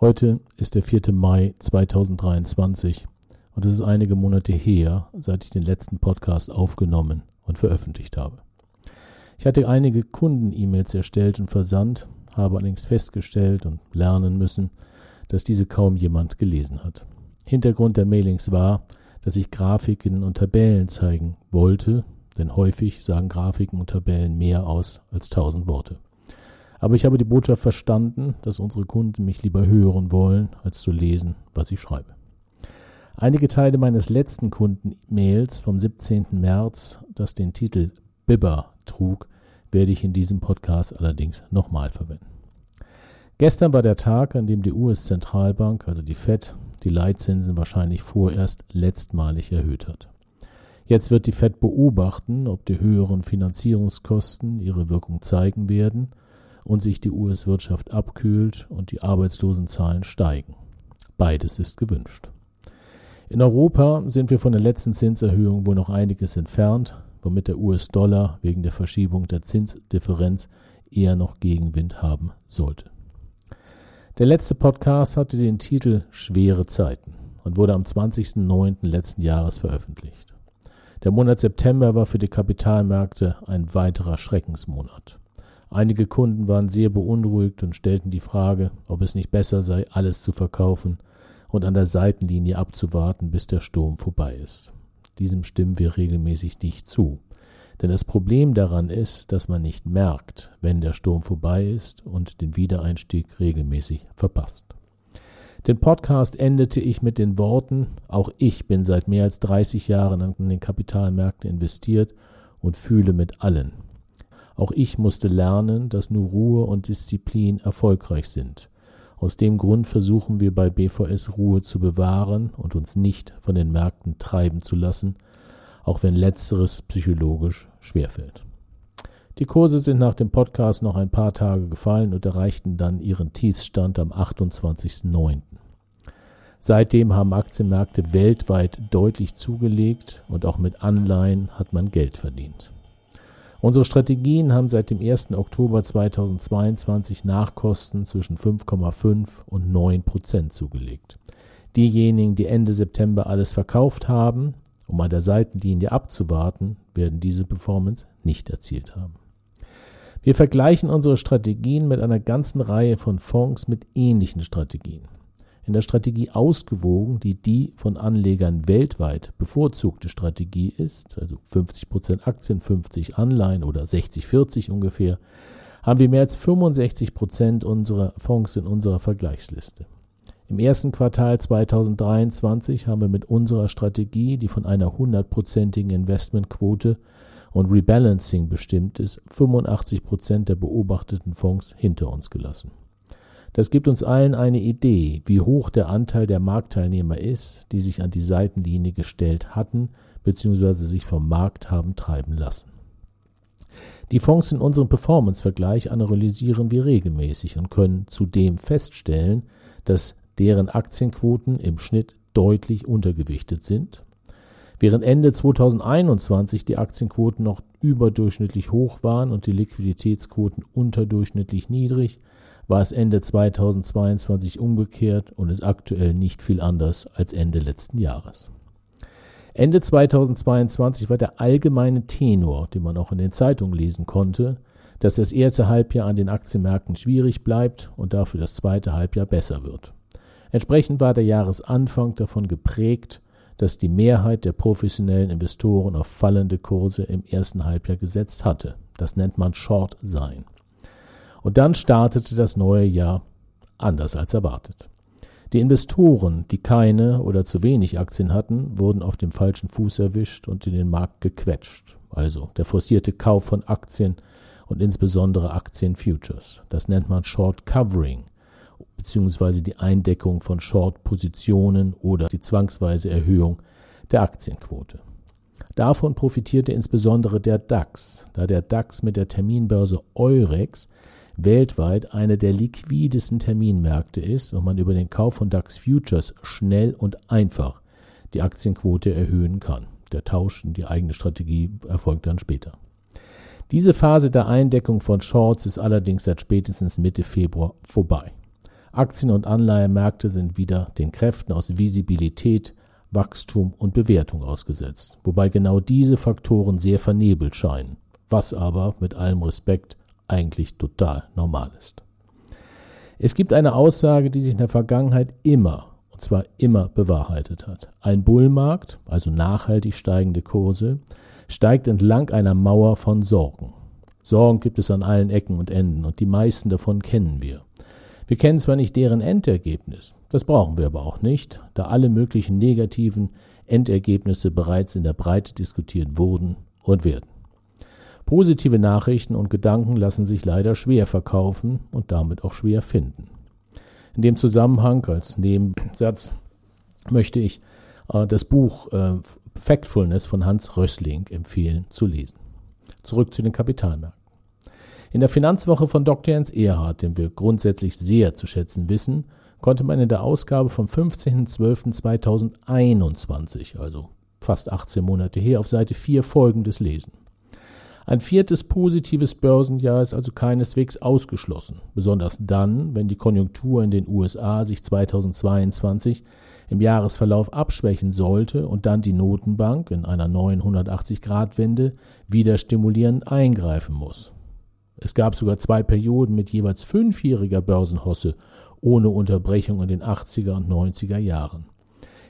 Heute ist der 4. Mai 2023 und es ist einige Monate her, seit ich den letzten Podcast aufgenommen und veröffentlicht habe. Ich hatte einige Kunden-E-Mails erstellt und versandt, habe allerdings festgestellt und lernen müssen, dass diese kaum jemand gelesen hat. Hintergrund der Mailings war, dass ich Grafiken und Tabellen zeigen wollte, denn häufig sagen Grafiken und Tabellen mehr aus als tausend Worte. Aber ich habe die Botschaft verstanden, dass unsere Kunden mich lieber hören wollen, als zu lesen, was ich schreibe. Einige Teile meines letzten Kunden-Mails vom 17. März, das den Titel Bibber trug, werde ich in diesem Podcast allerdings nochmal verwenden. Gestern war der Tag, an dem die US-Zentralbank, also die Fed, die Leitzinsen wahrscheinlich vorerst letztmalig erhöht hat. Jetzt wird die Fed beobachten, ob die höheren Finanzierungskosten ihre Wirkung zeigen werden und sich die US-Wirtschaft abkühlt und die Arbeitslosenzahlen steigen. Beides ist gewünscht. In Europa sind wir von der letzten Zinserhöhung wohl noch einiges entfernt, womit der US-Dollar wegen der Verschiebung der Zinsdifferenz eher noch Gegenwind haben sollte. Der letzte Podcast hatte den Titel Schwere Zeiten und wurde am 20.09. letzten Jahres veröffentlicht. Der Monat September war für die Kapitalmärkte ein weiterer Schreckensmonat. Einige Kunden waren sehr beunruhigt und stellten die Frage, ob es nicht besser sei, alles zu verkaufen und an der Seitenlinie abzuwarten, bis der Sturm vorbei ist. Diesem stimmen wir regelmäßig nicht zu. Denn das Problem daran ist, dass man nicht merkt, wenn der Sturm vorbei ist und den Wiedereinstieg regelmäßig verpasst. Den Podcast endete ich mit den Worten, auch ich bin seit mehr als 30 Jahren an den Kapitalmärkten investiert und fühle mit allen, auch ich musste lernen, dass nur Ruhe und Disziplin erfolgreich sind. Aus dem Grund versuchen wir bei BVS Ruhe zu bewahren und uns nicht von den Märkten treiben zu lassen, auch wenn letzteres psychologisch schwerfällt. Die Kurse sind nach dem Podcast noch ein paar Tage gefallen und erreichten dann ihren Tiefstand am 28.09. Seitdem haben Aktienmärkte weltweit deutlich zugelegt und auch mit Anleihen hat man Geld verdient. Unsere Strategien haben seit dem 1. Oktober 2022 Nachkosten zwischen 5,5 und 9 Prozent zugelegt. Diejenigen, die Ende September alles verkauft haben, um an der Seitenlinie abzuwarten, werden diese Performance nicht erzielt haben. Wir vergleichen unsere Strategien mit einer ganzen Reihe von Fonds mit ähnlichen Strategien in der Strategie ausgewogen, die die von Anlegern weltweit bevorzugte Strategie ist, also 50% Aktien, 50 Anleihen oder 60-40 ungefähr, haben wir mehr als 65% unserer Fonds in unserer Vergleichsliste. Im ersten Quartal 2023 haben wir mit unserer Strategie, die von einer hundertprozentigen Investmentquote und Rebalancing bestimmt ist, 85% der beobachteten Fonds hinter uns gelassen. Das gibt uns allen eine Idee, wie hoch der Anteil der Marktteilnehmer ist, die sich an die Seitenlinie gestellt hatten bzw. sich vom Markt haben treiben lassen. Die Fonds in unserem Performance-Vergleich analysieren wir regelmäßig und können zudem feststellen, dass deren Aktienquoten im Schnitt deutlich untergewichtet sind. Während Ende 2021 die Aktienquoten noch überdurchschnittlich hoch waren und die Liquiditätsquoten unterdurchschnittlich niedrig, war es Ende 2022 umgekehrt und ist aktuell nicht viel anders als Ende letzten Jahres. Ende 2022 war der allgemeine Tenor, den man auch in den Zeitungen lesen konnte, dass das erste Halbjahr an den Aktienmärkten schwierig bleibt und dafür das zweite Halbjahr besser wird. Entsprechend war der Jahresanfang davon geprägt, dass die Mehrheit der professionellen Investoren auf fallende Kurse im ersten Halbjahr gesetzt hatte. Das nennt man Short sein. Und dann startete das neue Jahr anders als erwartet. Die Investoren, die keine oder zu wenig Aktien hatten, wurden auf dem falschen Fuß erwischt und in den Markt gequetscht. Also der forcierte Kauf von Aktien und insbesondere Aktienfutures. Das nennt man Short Covering beziehungsweise die Eindeckung von Short-Positionen oder die zwangsweise Erhöhung der Aktienquote. Davon profitierte insbesondere der DAX, da der DAX mit der Terminbörse Eurex weltweit eine der liquidesten Terminmärkte ist und man über den Kauf von DAX Futures schnell und einfach die Aktienquote erhöhen kann. Der Tausch in die eigene Strategie erfolgt dann später. Diese Phase der Eindeckung von Shorts ist allerdings seit spätestens Mitte Februar vorbei. Aktien- und Anleihemärkte sind wieder den Kräften aus Visibilität, Wachstum und Bewertung ausgesetzt, wobei genau diese Faktoren sehr vernebelt scheinen, was aber mit allem Respekt eigentlich total normal ist. Es gibt eine Aussage, die sich in der Vergangenheit immer, und zwar immer bewahrheitet hat. Ein Bullmarkt, also nachhaltig steigende Kurse, steigt entlang einer Mauer von Sorgen. Sorgen gibt es an allen Ecken und Enden und die meisten davon kennen wir. Wir kennen zwar nicht deren Endergebnis, das brauchen wir aber auch nicht, da alle möglichen negativen Endergebnisse bereits in der Breite diskutiert wurden und werden. Positive Nachrichten und Gedanken lassen sich leider schwer verkaufen und damit auch schwer finden. In dem Zusammenhang als Nebensatz möchte ich äh, das Buch äh, Factfulness von Hans Rössling empfehlen zu lesen. Zurück zu den Kapitalmärkten. In der Finanzwoche von Dr. Jens Erhard, den wir grundsätzlich sehr zu schätzen wissen, konnte man in der Ausgabe vom 15.12.2021, also fast 18 Monate her, auf Seite 4 folgendes lesen. Ein viertes positives Börsenjahr ist also keineswegs ausgeschlossen, besonders dann, wenn die Konjunktur in den USA sich 2022 im Jahresverlauf abschwächen sollte und dann die Notenbank in einer neuen 180-Grad-Wende wieder stimulierend eingreifen muss. Es gab sogar zwei Perioden mit jeweils fünfjähriger Börsenhosse ohne Unterbrechung in den 80er und 90er Jahren.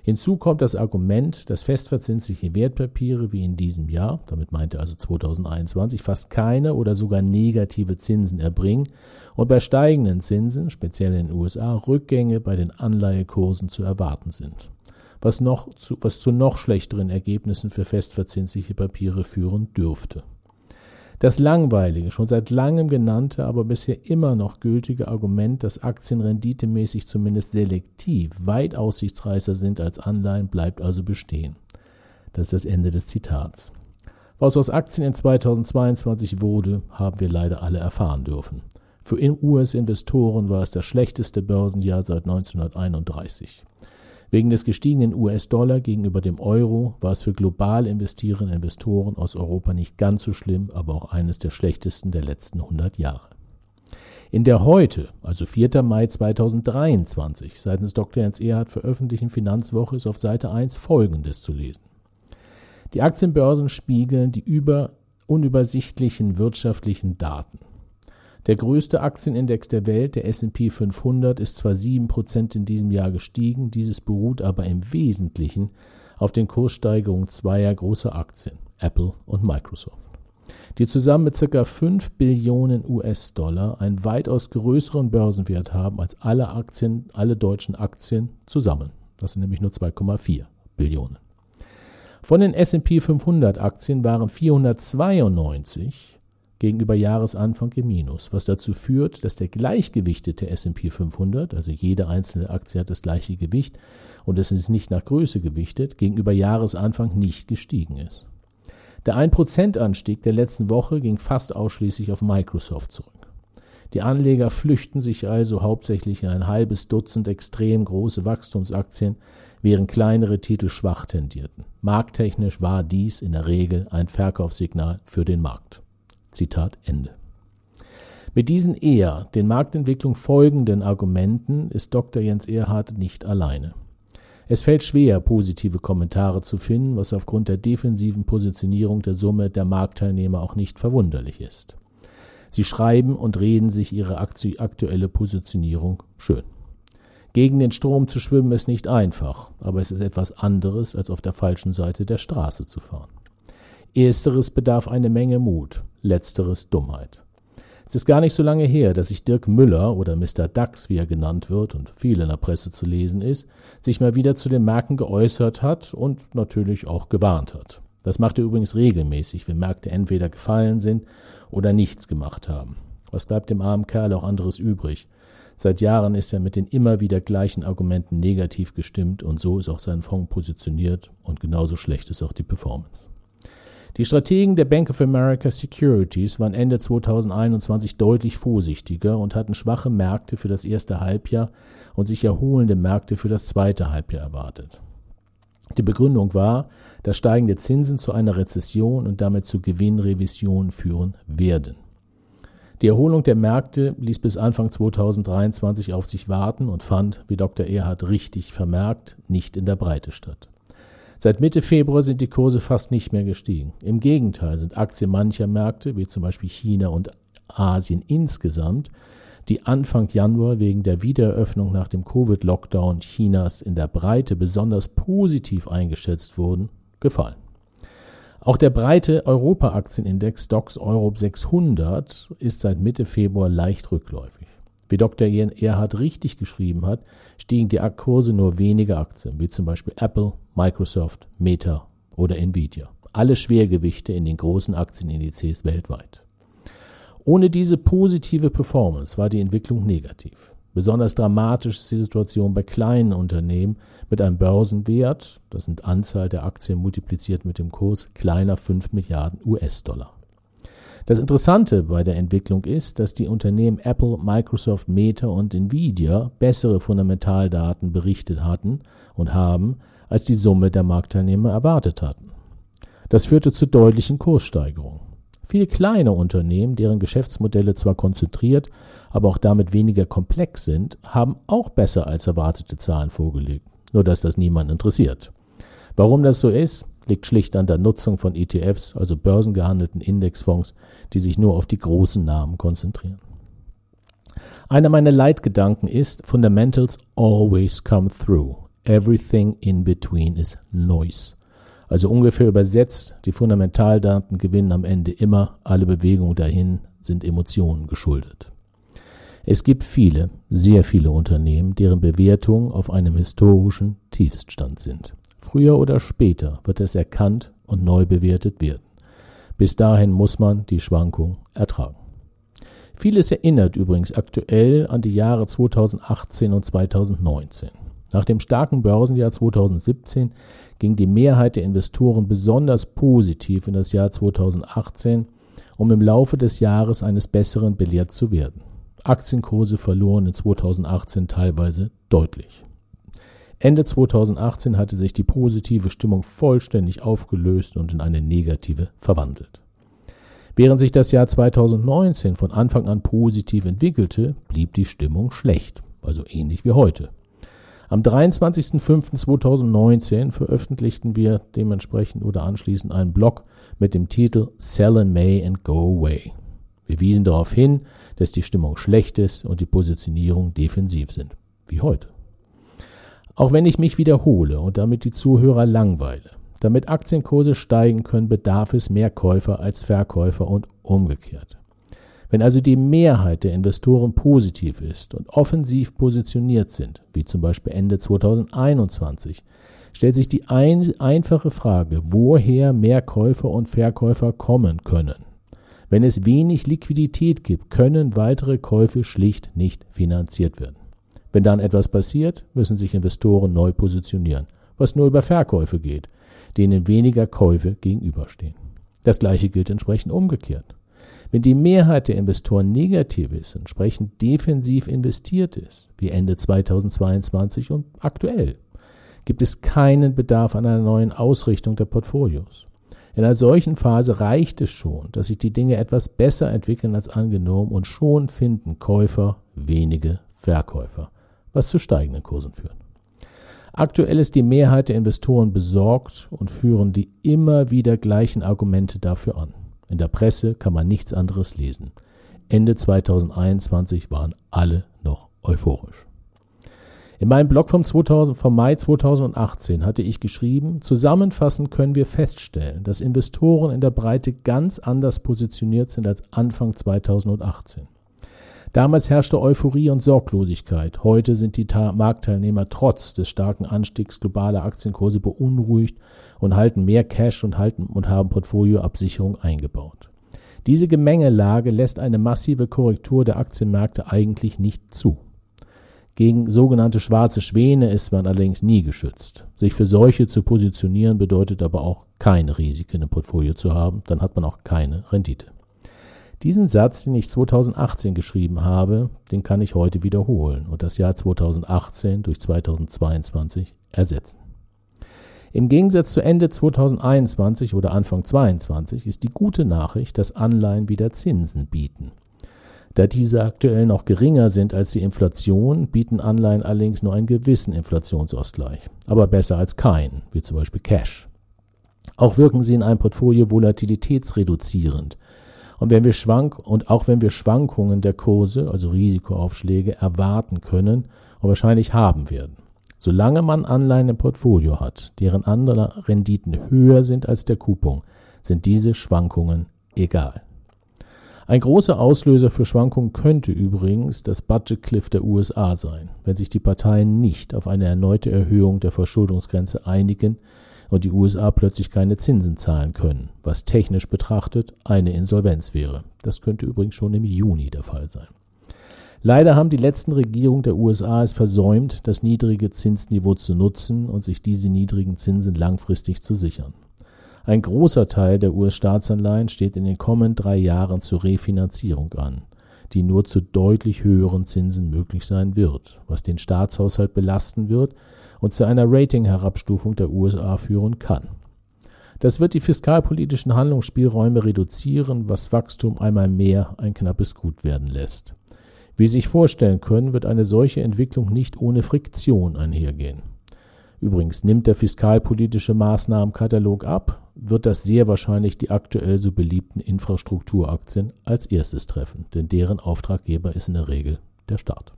Hinzu kommt das Argument, dass festverzinsliche Wertpapiere wie in diesem Jahr, damit meinte also 2021, fast keine oder sogar negative Zinsen erbringen und bei steigenden Zinsen, speziell in den USA, Rückgänge bei den Anleihekursen zu erwarten sind, was, noch zu, was zu noch schlechteren Ergebnissen für festverzinsliche Papiere führen dürfte. Das langweilige, schon seit langem genannte, aber bisher immer noch gültige Argument, dass Aktien renditemäßig zumindest selektiv weit aussichtsreicher sind als Anleihen, bleibt also bestehen. Das ist das Ende des Zitats. Was aus Aktien in 2022 wurde, haben wir leider alle erfahren dürfen. Für US-Investoren war es das schlechteste Börsenjahr seit 1931. Wegen des gestiegenen US-Dollar gegenüber dem Euro war es für global investierende Investoren aus Europa nicht ganz so schlimm, aber auch eines der schlechtesten der letzten 100 Jahre. In der heute, also 4. Mai 2023, seitens Dr. Jens Erhard veröffentlichten Finanzwoche ist auf Seite 1 Folgendes zu lesen. Die Aktienbörsen spiegeln die über unübersichtlichen wirtschaftlichen Daten. Der größte Aktienindex der Welt, der SP 500, ist zwar 7% in diesem Jahr gestiegen, dieses beruht aber im Wesentlichen auf den Kurssteigerungen zweier großer Aktien, Apple und Microsoft, die zusammen mit ca. 5 Billionen US-Dollar einen weitaus größeren Börsenwert haben als alle Aktien, alle deutschen Aktien zusammen. Das sind nämlich nur 2,4 Billionen. Von den SP 500 Aktien waren 492 gegenüber Jahresanfang im Minus, was dazu führt, dass der gleichgewichtete S&P 500, also jede einzelne Aktie hat das gleiche Gewicht und es ist nicht nach Größe gewichtet, gegenüber Jahresanfang nicht gestiegen ist. Der 1%-Anstieg der letzten Woche ging fast ausschließlich auf Microsoft zurück. Die Anleger flüchten sich also hauptsächlich in ein halbes Dutzend extrem große Wachstumsaktien, während kleinere Titel schwach tendierten. Markttechnisch war dies in der Regel ein Verkaufssignal für den Markt. Zitat Ende. Mit diesen eher den Marktentwicklung folgenden Argumenten ist Dr. Jens Erhard nicht alleine. Es fällt schwer, positive Kommentare zu finden, was aufgrund der defensiven Positionierung der Summe der Marktteilnehmer auch nicht verwunderlich ist. Sie schreiben und reden sich ihre aktuelle Positionierung schön. Gegen den Strom zu schwimmen ist nicht einfach, aber es ist etwas anderes, als auf der falschen Seite der Straße zu fahren. Ersteres bedarf eine Menge Mut, letzteres Dummheit. Es ist gar nicht so lange her, dass sich Dirk Müller oder Mr. Dax, wie er genannt wird und viel in der Presse zu lesen ist, sich mal wieder zu den Märkten geäußert hat und natürlich auch gewarnt hat. Das macht er übrigens regelmäßig, wenn Märkte entweder gefallen sind oder nichts gemacht haben. Was bleibt dem armen Kerl auch anderes übrig? Seit Jahren ist er mit den immer wieder gleichen Argumenten negativ gestimmt und so ist auch sein Fonds positioniert und genauso schlecht ist auch die Performance. Die Strategen der Bank of America Securities waren Ende 2021 deutlich vorsichtiger und hatten schwache Märkte für das erste Halbjahr und sich erholende Märkte für das zweite Halbjahr erwartet. Die Begründung war, dass steigende Zinsen zu einer Rezession und damit zu Gewinnrevisionen führen werden. Die Erholung der Märkte ließ bis Anfang 2023 auf sich warten und fand, wie Dr. Erhard richtig vermerkt, nicht in der Breite statt. Seit Mitte Februar sind die Kurse fast nicht mehr gestiegen. Im Gegenteil sind Aktien mancher Märkte, wie zum Beispiel China und Asien insgesamt, die Anfang Januar wegen der Wiedereröffnung nach dem Covid-Lockdown Chinas in der Breite besonders positiv eingeschätzt wurden, gefallen. Auch der breite Europa-Aktienindex DOX Europe 600 ist seit Mitte Februar leicht rückläufig. Wie Dr. Erhard richtig geschrieben hat, stiegen die Kurse nur wenige Aktien, wie zum Beispiel Apple, Microsoft, Meta oder Nvidia. Alle Schwergewichte in den großen Aktienindizes weltweit. Ohne diese positive Performance war die Entwicklung negativ. Besonders dramatisch ist die Situation bei kleinen Unternehmen mit einem Börsenwert, das sind Anzahl der Aktien multipliziert mit dem Kurs, kleiner 5 Milliarden US-Dollar. Das Interessante bei der Entwicklung ist, dass die Unternehmen Apple, Microsoft, Meta und Nvidia bessere Fundamentaldaten berichtet hatten und haben, als die Summe der Marktteilnehmer erwartet hatten. Das führte zu deutlichen Kurssteigerungen. Viele kleine Unternehmen, deren Geschäftsmodelle zwar konzentriert, aber auch damit weniger komplex sind, haben auch besser als erwartete Zahlen vorgelegt. Nur dass das niemand interessiert. Warum das so ist, liegt schlicht an der Nutzung von ETFs, also börsengehandelten Indexfonds, die sich nur auf die großen Namen konzentrieren. Einer meiner Leitgedanken ist, Fundamentals always come through. Everything in between is noise. Also ungefähr übersetzt, die Fundamentaldaten gewinnen am Ende immer, alle Bewegungen dahin sind Emotionen geschuldet. Es gibt viele, sehr viele Unternehmen, deren Bewertungen auf einem historischen Tiefststand sind. Früher oder später wird es erkannt und neu bewertet werden. Bis dahin muss man die Schwankung ertragen. Vieles erinnert übrigens aktuell an die Jahre 2018 und 2019. Nach dem starken Börsenjahr 2017 ging die Mehrheit der Investoren besonders positiv in das Jahr 2018, um im Laufe des Jahres eines Besseren belehrt zu werden. Aktienkurse verloren in 2018 teilweise deutlich. Ende 2018 hatte sich die positive Stimmung vollständig aufgelöst und in eine negative verwandelt. Während sich das Jahr 2019 von Anfang an positiv entwickelte, blieb die Stimmung schlecht, also ähnlich wie heute. Am 23.05.2019 veröffentlichten wir dementsprechend oder anschließend einen Blog mit dem Titel Sell in May and Go Away. Wir wiesen darauf hin, dass die Stimmung schlecht ist und die Positionierung defensiv sind, wie heute. Auch wenn ich mich wiederhole und damit die Zuhörer langweile, damit Aktienkurse steigen können, bedarf es mehr Käufer als Verkäufer und umgekehrt. Wenn also die Mehrheit der Investoren positiv ist und offensiv positioniert sind, wie zum Beispiel Ende 2021, stellt sich die ein einfache Frage, woher mehr Käufer und Verkäufer kommen können. Wenn es wenig Liquidität gibt, können weitere Käufe schlicht nicht finanziert werden. Wenn dann etwas passiert, müssen sich Investoren neu positionieren, was nur über Verkäufe geht, denen weniger Käufe gegenüberstehen. Das gleiche gilt entsprechend umgekehrt. Wenn die Mehrheit der Investoren negativ ist, entsprechend defensiv investiert ist, wie Ende 2022 und aktuell, gibt es keinen Bedarf an einer neuen Ausrichtung der Portfolios. In einer solchen Phase reicht es schon, dass sich die Dinge etwas besser entwickeln als angenommen und schon finden Käufer wenige Verkäufer, was zu steigenden Kursen führt. Aktuell ist die Mehrheit der Investoren besorgt und führen die immer wieder gleichen Argumente dafür an. In der Presse kann man nichts anderes lesen. Ende 2021 waren alle noch euphorisch. In meinem Blog vom, 2000, vom Mai 2018 hatte ich geschrieben, zusammenfassend können wir feststellen, dass Investoren in der Breite ganz anders positioniert sind als Anfang 2018. Damals herrschte Euphorie und Sorglosigkeit. Heute sind die Marktteilnehmer trotz des starken Anstiegs globaler Aktienkurse beunruhigt und halten mehr Cash und, halten, und haben Portfolioabsicherung eingebaut. Diese Gemengelage lässt eine massive Korrektur der Aktienmärkte eigentlich nicht zu. Gegen sogenannte schwarze Schwäne ist man allerdings nie geschützt. Sich für solche zu positionieren bedeutet aber auch keine Risiken im Portfolio zu haben, dann hat man auch keine Rendite. Diesen Satz, den ich 2018 geschrieben habe, den kann ich heute wiederholen und das Jahr 2018 durch 2022 ersetzen. Im Gegensatz zu Ende 2021 oder Anfang 2022 ist die gute Nachricht, dass Anleihen wieder Zinsen bieten. Da diese aktuell noch geringer sind als die Inflation, bieten Anleihen allerdings nur einen gewissen Inflationsausgleich, aber besser als keinen, wie zum Beispiel Cash. Auch wirken sie in einem Portfolio volatilitätsreduzierend. Und wenn wir schwank und auch wenn wir Schwankungen der Kurse, also Risikoaufschläge, erwarten können und wahrscheinlich haben werden. Solange man Anleihen im Portfolio hat, deren andere Renditen höher sind als der Coupon, sind diese Schwankungen egal. Ein großer Auslöser für Schwankungen könnte übrigens das Budget Cliff der USA sein, wenn sich die Parteien nicht auf eine erneute Erhöhung der Verschuldungsgrenze einigen und die USA plötzlich keine Zinsen zahlen können, was technisch betrachtet eine Insolvenz wäre. Das könnte übrigens schon im Juni der Fall sein. Leider haben die letzten Regierungen der USA es versäumt, das niedrige Zinsniveau zu nutzen und sich diese niedrigen Zinsen langfristig zu sichern. Ein großer Teil der US-Staatsanleihen steht in den kommenden drei Jahren zur Refinanzierung an, die nur zu deutlich höheren Zinsen möglich sein wird, was den Staatshaushalt belasten wird und zu einer Rating-Herabstufung der USA führen kann. Das wird die fiskalpolitischen Handlungsspielräume reduzieren, was Wachstum einmal mehr ein knappes Gut werden lässt. Wie Sie sich vorstellen können, wird eine solche Entwicklung nicht ohne Friktion einhergehen. Übrigens nimmt der fiskalpolitische Maßnahmenkatalog ab, wird das sehr wahrscheinlich die aktuell so beliebten Infrastrukturaktien als erstes treffen, denn deren Auftraggeber ist in der Regel der Staat.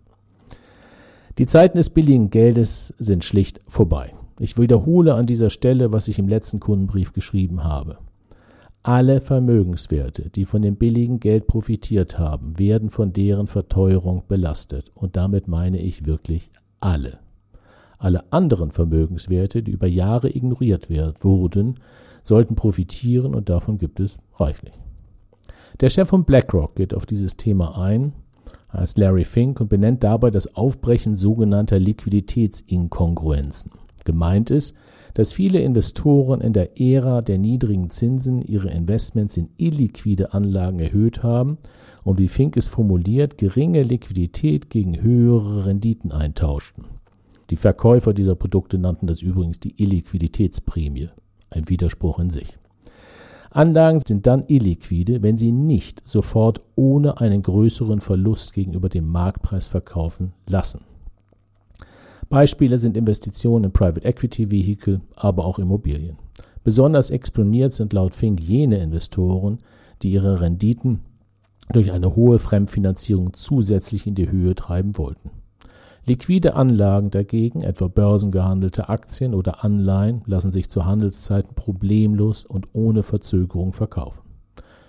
Die Zeiten des billigen Geldes sind schlicht vorbei. Ich wiederhole an dieser Stelle, was ich im letzten Kundenbrief geschrieben habe. Alle Vermögenswerte, die von dem billigen Geld profitiert haben, werden von deren Verteuerung belastet. Und damit meine ich wirklich alle. Alle anderen Vermögenswerte, die über Jahre ignoriert wurden, sollten profitieren und davon gibt es reichlich. Der Chef von BlackRock geht auf dieses Thema ein, heißt Larry Fink, und benennt dabei das Aufbrechen sogenannter Liquiditätsinkongruenzen. Gemeint ist, dass viele Investoren in der Ära der niedrigen Zinsen ihre Investments in illiquide Anlagen erhöht haben und wie Fink es formuliert, geringe Liquidität gegen höhere Renditen eintauschten. Die Verkäufer dieser Produkte nannten das übrigens die Illiquiditätsprämie, ein Widerspruch in sich. Anlagen sind dann illiquide, wenn sie nicht sofort ohne einen größeren Verlust gegenüber dem Marktpreis verkaufen lassen. Beispiele sind Investitionen in Private Equity Vehicle, aber auch Immobilien. Besonders exponiert sind laut Fink jene Investoren, die ihre Renditen durch eine hohe Fremdfinanzierung zusätzlich in die Höhe treiben wollten. Liquide Anlagen dagegen, etwa börsengehandelte Aktien oder Anleihen, lassen sich zu Handelszeiten problemlos und ohne Verzögerung verkaufen.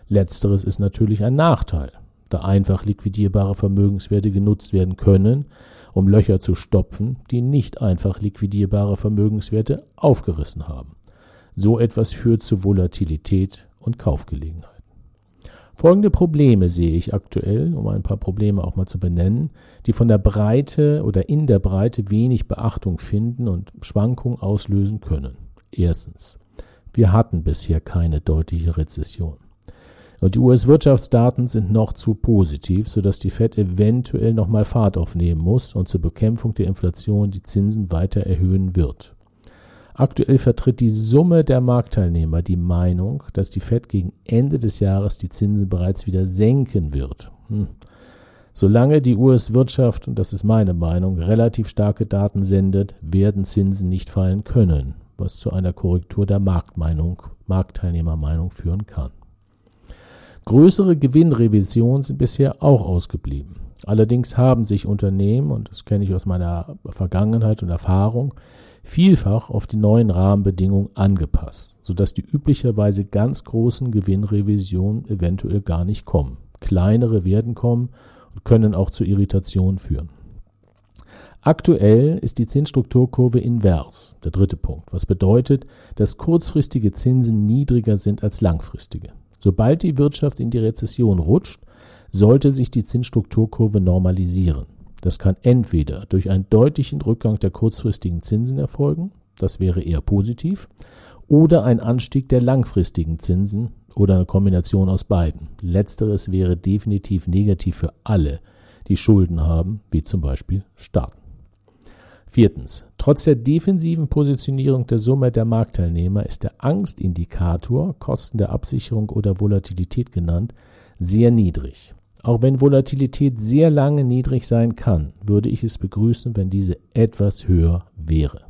Letzteres ist natürlich ein Nachteil, da einfach liquidierbare Vermögenswerte genutzt werden können, um Löcher zu stopfen, die nicht einfach liquidierbare Vermögenswerte aufgerissen haben. So etwas führt zu Volatilität und Kaufgelegenheiten. Folgende Probleme sehe ich aktuell, um ein paar Probleme auch mal zu benennen, die von der Breite oder in der Breite wenig Beachtung finden und Schwankungen auslösen können. Erstens. Wir hatten bisher keine deutliche Rezession. Und die US-Wirtschaftsdaten sind noch zu positiv, sodass die Fed eventuell nochmal Fahrt aufnehmen muss und zur Bekämpfung der Inflation die Zinsen weiter erhöhen wird. Aktuell vertritt die Summe der Marktteilnehmer die Meinung, dass die Fed gegen Ende des Jahres die Zinsen bereits wieder senken wird. Hm. Solange die US-Wirtschaft, und das ist meine Meinung, relativ starke Daten sendet, werden Zinsen nicht fallen können, was zu einer Korrektur der Marktmeinung, Marktteilnehmermeinung führen kann. Größere Gewinnrevisionen sind bisher auch ausgeblieben. Allerdings haben sich Unternehmen, und das kenne ich aus meiner Vergangenheit und Erfahrung, vielfach auf die neuen Rahmenbedingungen angepasst, sodass die üblicherweise ganz großen Gewinnrevisionen eventuell gar nicht kommen. Kleinere werden kommen und können auch zu Irritationen führen. Aktuell ist die Zinsstrukturkurve invers, der dritte Punkt, was bedeutet, dass kurzfristige Zinsen niedriger sind als langfristige. Sobald die Wirtschaft in die Rezession rutscht, sollte sich die Zinsstrukturkurve normalisieren. Das kann entweder durch einen deutlichen Rückgang der kurzfristigen Zinsen erfolgen, das wäre eher positiv, oder ein Anstieg der langfristigen Zinsen oder eine Kombination aus beiden. Letzteres wäre definitiv negativ für alle, die Schulden haben, wie zum Beispiel Staaten. Viertens. Trotz der defensiven Positionierung der Summe der Marktteilnehmer ist der Angstindikator, Kosten der Absicherung oder Volatilität genannt, sehr niedrig. Auch wenn Volatilität sehr lange niedrig sein kann, würde ich es begrüßen, wenn diese etwas höher wäre.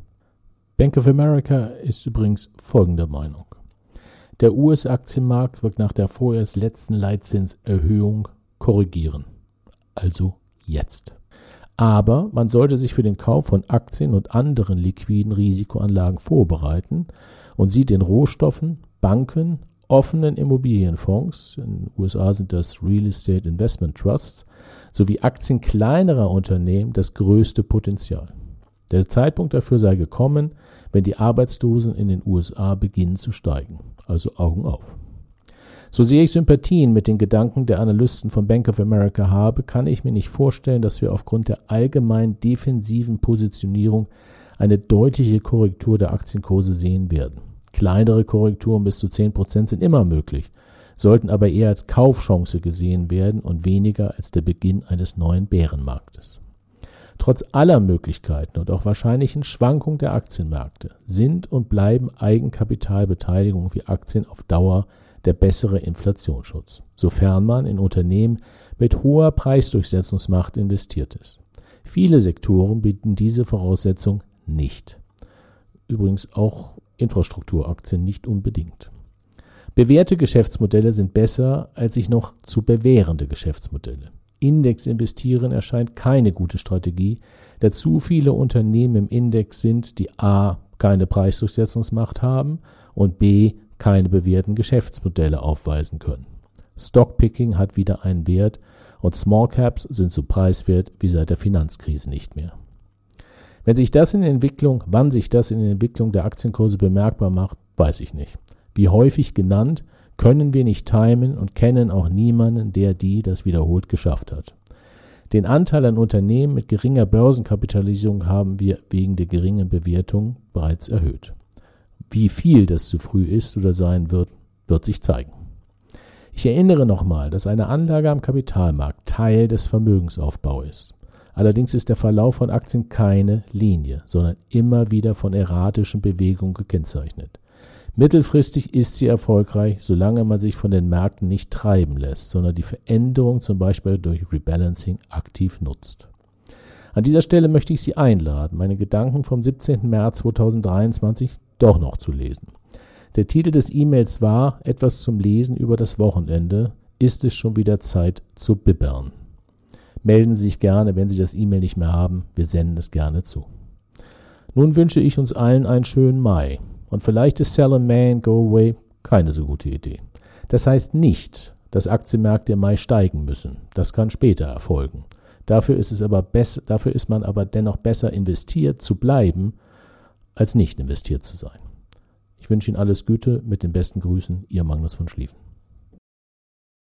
Bank of America ist übrigens folgender Meinung. Der US-Aktienmarkt wird nach der vorerst letzten Leitzinserhöhung korrigieren. Also jetzt. Aber man sollte sich für den Kauf von Aktien und anderen liquiden Risikoanlagen vorbereiten und sieht den Rohstoffen, Banken, offenen Immobilienfonds, in den USA sind das Real Estate Investment Trusts, sowie Aktien kleinerer Unternehmen das größte Potenzial. Der Zeitpunkt dafür sei gekommen, wenn die Arbeitslosen in den USA beginnen zu steigen. Also Augen auf. So sehr ich Sympathien mit den Gedanken der Analysten von Bank of America habe, kann ich mir nicht vorstellen, dass wir aufgrund der allgemein defensiven Positionierung eine deutliche Korrektur der Aktienkurse sehen werden. Kleinere Korrekturen bis zu 10% sind immer möglich, sollten aber eher als Kaufchance gesehen werden und weniger als der Beginn eines neuen Bärenmarktes. Trotz aller Möglichkeiten und auch wahrscheinlichen Schwankungen der Aktienmärkte sind und bleiben Eigenkapitalbeteiligungen wie Aktien auf Dauer der bessere Inflationsschutz, sofern man in Unternehmen mit hoher Preisdurchsetzungsmacht investiert ist. Viele Sektoren bieten diese Voraussetzung nicht. Übrigens auch Infrastrukturaktien nicht unbedingt. Bewährte Geschäftsmodelle sind besser als sich noch zu bewährende Geschäftsmodelle. Index investieren erscheint keine gute Strategie, da zu viele Unternehmen im Index sind, die a. keine Preisdurchsetzungsmacht haben und b keine bewährten Geschäftsmodelle aufweisen können. Stockpicking hat wieder einen Wert und Small Caps sind so preiswert wie seit der Finanzkrise nicht mehr. Wenn sich das in der Entwicklung, wann sich das in der Entwicklung der Aktienkurse bemerkbar macht, weiß ich nicht. Wie häufig genannt, können wir nicht timen und kennen auch niemanden, der die das wiederholt geschafft hat. Den Anteil an Unternehmen mit geringer Börsenkapitalisierung haben wir wegen der geringen Bewertung bereits erhöht. Wie viel das zu früh ist oder sein wird, wird sich zeigen. Ich erinnere nochmal, dass eine Anlage am Kapitalmarkt Teil des Vermögensaufbaus ist. Allerdings ist der Verlauf von Aktien keine Linie, sondern immer wieder von erratischen Bewegungen gekennzeichnet. Mittelfristig ist sie erfolgreich, solange man sich von den Märkten nicht treiben lässt, sondern die Veränderung zum Beispiel durch Rebalancing aktiv nutzt. An dieser Stelle möchte ich Sie einladen, meine Gedanken vom 17. März 2023 doch noch zu lesen. Der Titel des E-Mails war Etwas zum Lesen über das Wochenende. Ist es schon wieder Zeit zu bibbern? Melden Sie sich gerne, wenn Sie das E-Mail nicht mehr haben. Wir senden es gerne zu. Nun wünsche ich uns allen einen schönen Mai. Und vielleicht ist Sell and Man Go Away keine so gute Idee. Das heißt nicht, dass Aktienmärkte im Mai steigen müssen. Das kann später erfolgen. Dafür ist, es aber besser, dafür ist man aber dennoch besser investiert zu bleiben als nicht investiert zu sein. Ich wünsche Ihnen alles Gute, mit den besten Grüßen, Ihr Magnus von Schlieffen.